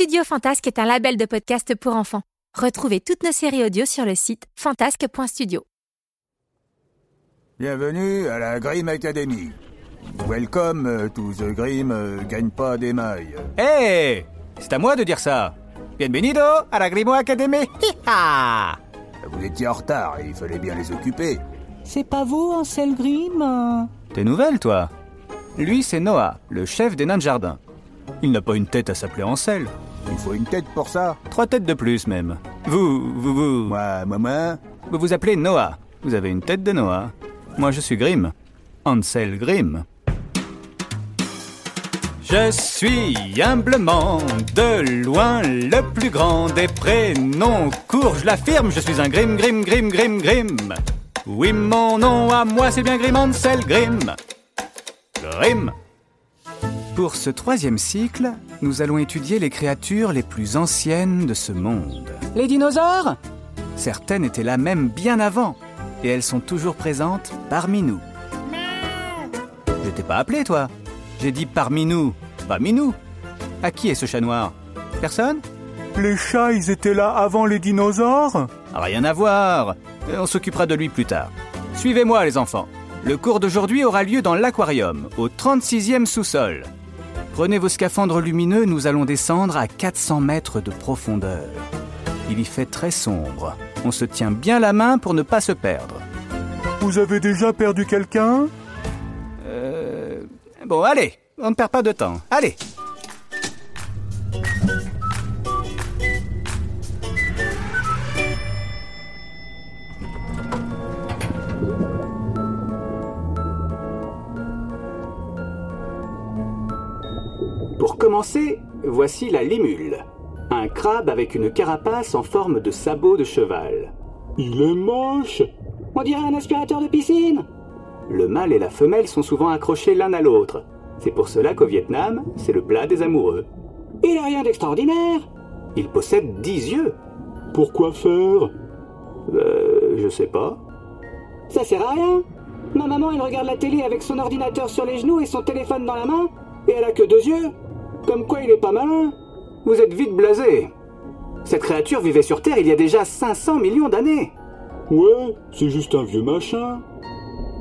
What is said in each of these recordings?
Studio Fantasque est un label de podcast pour enfants. Retrouvez toutes nos séries audio sur le site fantasque.studio. Bienvenue à la Grim Academy. Welcome euh, to the Grim euh, gagne pas des mailles. Hé C'est à moi de dire ça Bienvenido à la Grimo Academy Hi-ha Vous étiez en retard et il fallait bien les occuper. C'est pas vous, Ansel Grimm? T'es nouvelle, toi? Lui, c'est Noah, le chef des nains de jardin. Il n'a pas une tête à s'appeler Ansel. Il faut une tête pour ça. Trois têtes de plus, même. Vous, vous, vous... Moi, moi, moi. Vous vous appelez Noah. Vous avez une tête de Noah. Moi, je suis Grimm. Ansel Grimm. Je suis humblement de loin le plus grand des prénoms courts, je l'affirme, je suis un Grimm, Grimm, Grimm, Grimm, Grimm. Oui, mon nom à moi, c'est bien Grimm Ansel Grimm. Grimm. Pour ce troisième cycle, nous allons étudier les créatures les plus anciennes de ce monde. Les dinosaures? Certaines étaient là même bien avant, et elles sont toujours présentes parmi nous. Je t'ai pas appelé, toi. J'ai dit parmi nous, pas minou. À qui est ce chat noir? Personne? Les chats, ils étaient là avant les dinosaures? Rien à voir. On s'occupera de lui plus tard. Suivez-moi, les enfants. Le cours d'aujourd'hui aura lieu dans l'aquarium, au 36e sous-sol. Prenez vos scaphandres lumineux, nous allons descendre à 400 mètres de profondeur. Il y fait très sombre. On se tient bien la main pour ne pas se perdre. Vous avez déjà perdu quelqu'un? Euh... Bon, allez, on ne perd pas de temps. Allez voici la limule. Un crabe avec une carapace en forme de sabot de cheval. Il est moche On dirait un aspirateur de piscine Le mâle et la femelle sont souvent accrochés l'un à l'autre. C'est pour cela qu'au Vietnam, c'est le plat des amoureux. Il a rien d'extraordinaire Il possède dix yeux. Pourquoi faire? Euh, je sais pas. Ça sert à rien Ma maman, elle regarde la télé avec son ordinateur sur les genoux et son téléphone dans la main, et elle a que deux yeux. Comme quoi il est pas malin. Vous êtes vite blasé. Cette créature vivait sur Terre il y a déjà 500 millions d'années. Ouais, c'est juste un vieux machin.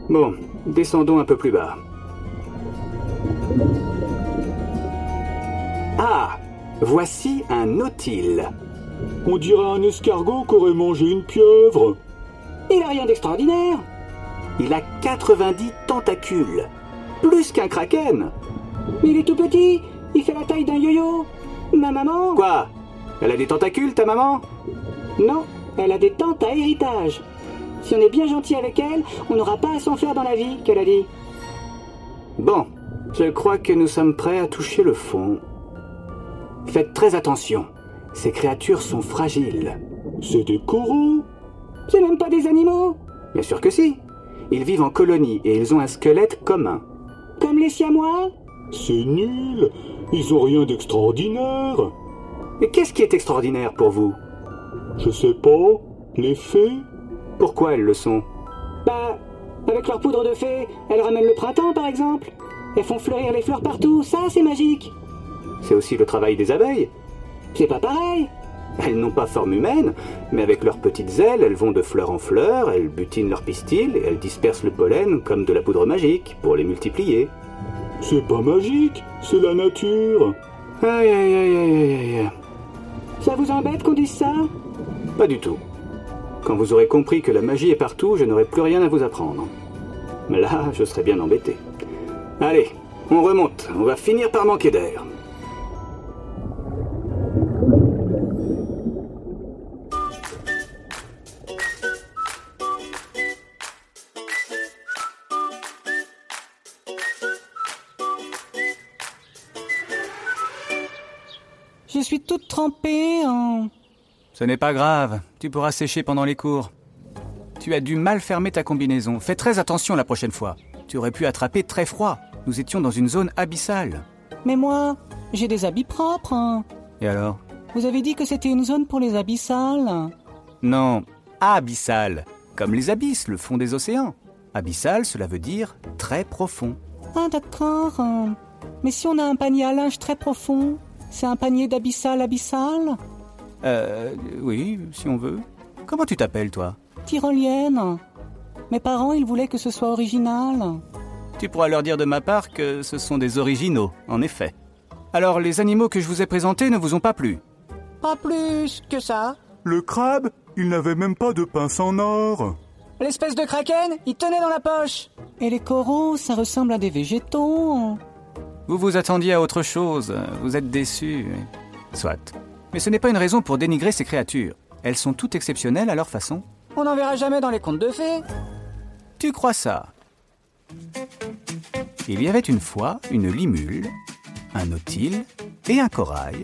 Bon, descendons un peu plus bas. Ah Voici un nautile. On dirait un escargot qu'aurait mangé une pieuvre. Il a rien d'extraordinaire Il a 90 tentacules. Plus qu'un kraken. Il est tout petit Il fait la taille d'un yo-yo Ma maman Quoi? Elle a des tentacules, ta maman? Non, elle a des tantes à héritage. Si on est bien gentil avec elle, on n'aura pas à s'en faire dans la vie, qu'elle a dit. Bon, je crois que nous sommes prêts à toucher le fond. Faites très attention. Ces créatures sont fragiles. C'est des coraux? C'est même pas des animaux Bien sûr que si. Ils vivent en colonie et ils ont un squelette commun. Comme les siamois C'est nul. Ils ont rien d'extraordinaire. Mais qu'est-ce qui est extraordinaire pour vous? Je sais pas. Les fées Pourquoi elles le sont? Bah, avec leur poudre de fée, elles ramènent le printemps par exemple. Elles font fleurir les fleurs partout, ça c'est magique. C'est aussi le travail des abeilles. C'est pas pareil. Elles n'ont pas forme humaine, mais avec leurs petites ailes, elles vont de fleur en fleur, elles butinent leurs pistils et elles dispersent le pollen comme de la poudre magique pour les multiplier. C'est pas magique, c'est la nature. Aïe aïe aïe aïe aïe aïe. Ça vous embête qu'on dise ça? Pas du tout. Quand vous aurez compris que la magie est partout, je n'aurai plus rien à vous apprendre. Mais là, je serai bien embêté. Allez, on remonte, on va finir par manquer d'air. Je suis toute trempée. hein. Ce n'est pas grave, tu pourras sécher pendant les cours. Tu as dû mal fermer ta combinaison. Fais très attention la prochaine fois. Tu aurais pu attraper très froid. Nous étions dans une zone abyssale. Mais moi, j'ai des habits propres. hein. Et alors? Vous avez dit que c'était une zone pour les habits sales. Non, abyssal, comme les abysses, le fond des océans. Abyssal, cela veut dire très profond. Ah d'accord. Mais si on a un panier à linge très profond, c'est un panier d'abyssal abyssal? Euh, oui, si on veut. Comment tu t'appelles, toi? Tyrolienne. Mes parents, ils voulaient que ce soit original. Tu pourras leur dire de ma part que ce sont des originaux, en effet. Alors, les animaux que je vous ai présentés ne vous ont pas plu? Pas plus que ça. Le crabe, il n'avait même pas de pince en or. L'espèce de kraken, il tenait dans la poche. Et les coraux, ça ressemble à des végétaux. Vous vous attendiez à autre chose, vous êtes déçus. Soit. Mais ce n'est pas une raison pour dénigrer ces créatures. Elles sont toutes exceptionnelles à leur façon. On n'en verra jamais dans les contes de fées. Tu crois ça? Il y avait une fois une limule, un nautile et un corail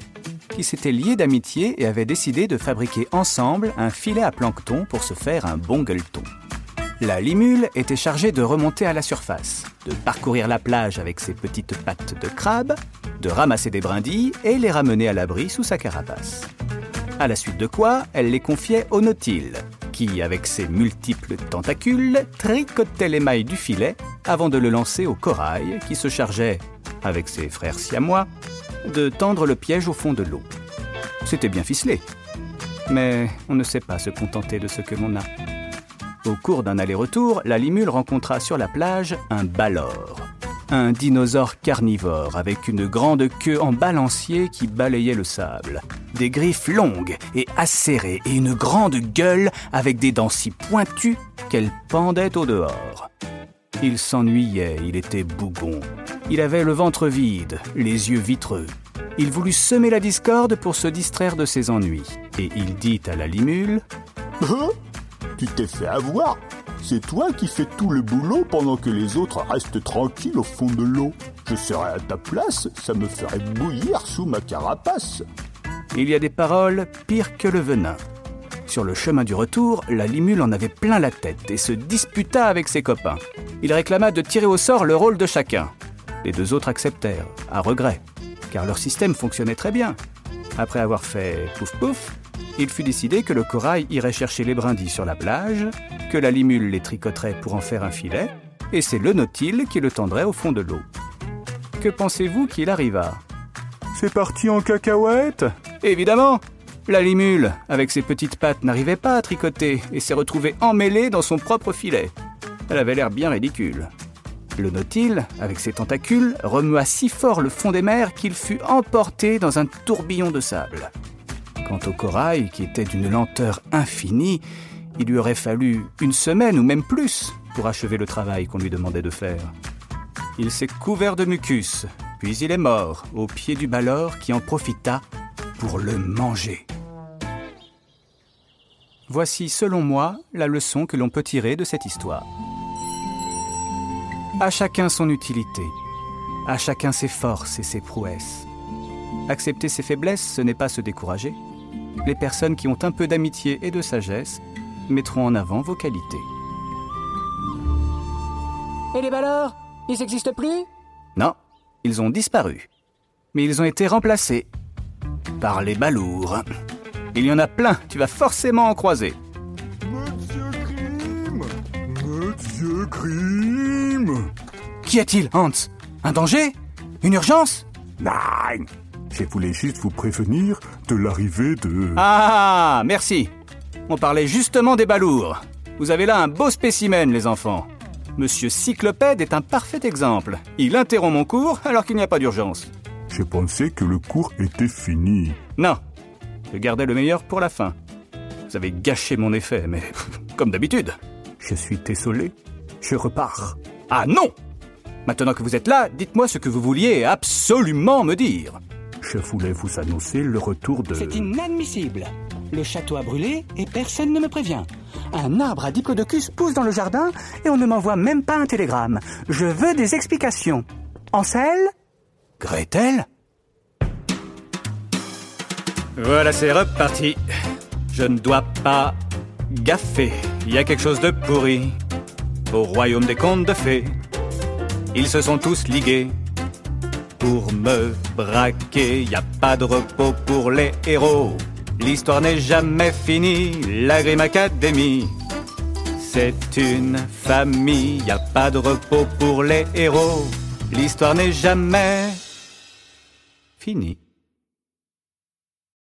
qui s'étaient liés d'amitié et avaient décidé de fabriquer ensemble un filet à plancton pour se faire un bon gueuleton. La limule était chargée de remonter à la surface, de parcourir la plage avec ses petites pattes de crabe, de ramasser des brindilles et les ramener à l'abri sous sa carapace. À la suite de quoi, elle les confiait au nautile, qui, avec ses multiples tentacules, tricotait les mailles du filet avant de le lancer au corail, qui se chargeait, avec ses frères siamois, de tendre le piège au fond de l'eau. C'était bien ficelé. Mais on ne sait pas se contenter de ce que l'on a. Au cours d'un aller-retour, la limule rencontra sur la plage un balor, un dinosaure carnivore avec une grande queue en balancier qui balayait le sable, des griffes longues et acérées et une grande gueule avec des dents si pointues qu'elles pendaient au dehors. Il s'ennuyait, il était bougon. Il avait le ventre vide, les yeux vitreux. Il voulut semer la discorde pour se distraire de ses ennuis. Et il dit à la limule Hein? Tu t'es fait avoir C'est toi qui fais tout le boulot pendant que les autres restent tranquilles au fond de l'eau. Je serais à ta place, ça me ferait bouillir sous ma carapace. Il y a des paroles pires que le venin. Sur le chemin du retour, la limule en avait plein la tête et se disputa avec ses copains. Il réclama de tirer au sort le rôle de chacun. Les deux autres acceptèrent, à regret, car leur système fonctionnait très bien. Après avoir fait pouf pouf, il fut décidé que le corail irait chercher les brindilles sur la plage, que la limule les tricoterait pour en faire un filet, et c'est le nautile qui le tendrait au fond de l'eau. Que pensez-vous qu'il arriva? C'est parti en cacahuète? Évidemment La limule, avec ses petites pattes, n'arrivait pas à tricoter et s'est retrouvée emmêlée dans son propre filet. Elle avait l'air bien ridicule. Le nautile, avec ses tentacules, remua si fort le fond des mers qu'il fut emporté dans un tourbillon de sable. Quant au corail, qui était d'une lenteur infinie, il lui aurait fallu une semaine ou même plus pour achever le travail qu'on lui demandait de faire. Il s'est couvert de mucus, puis il est mort au pied du balor qui en profita pour le manger. Voici, selon moi, la leçon que l'on peut tirer de cette histoire. À chacun son utilité, à chacun ses forces et ses prouesses. Accepter ses faiblesses, ce n'est pas se décourager. Les personnes qui ont un peu d'amitié et de sagesse mettront en avant vos qualités. Et les balors Ils n'existent plus? Non, ils ont disparu. Mais ils ont été remplacés par les balours. Il y en a plein, tu vas forcément en croiser. Monsieur Grimm Monsieur Grimm Qu'y a-t-il, Hans? Un danger? Une urgence? Nein Je voulais juste vous prévenir de l'arrivée de... Ah, merci. On parlait justement des balours. Vous avez là un beau spécimen, les enfants. Monsieur Cyclopède est un parfait exemple. Il interrompt mon cours alors qu'il n'y a pas d'urgence. Je pensais que le cours était fini. Non, je gardais le meilleur pour la fin. Vous avez gâché mon effet, mais comme d'habitude. Je suis désolé. Je repars. Ah non Maintenant que vous êtes là, dites-moi ce que vous vouliez absolument me dire. Je voulais vous annoncer le retour de... C'est inadmissible. Le château a brûlé et personne ne me prévient. Un arbre à diplodocus pousse dans le jardin et on ne m'envoie même pas un télégramme. Je veux des explications. Ansel Gretel Voilà, c'est reparti. Je ne dois pas gaffer. Il y a quelque chose de pourri. Au royaume des contes de fées, ils se sont tous ligués pour me braquer. Y a pas de repos pour les héros. L'histoire n'est jamais finie. La Grim Academy, c'est une famille. Y a pas de repos pour les héros. L'histoire n'est jamais finie.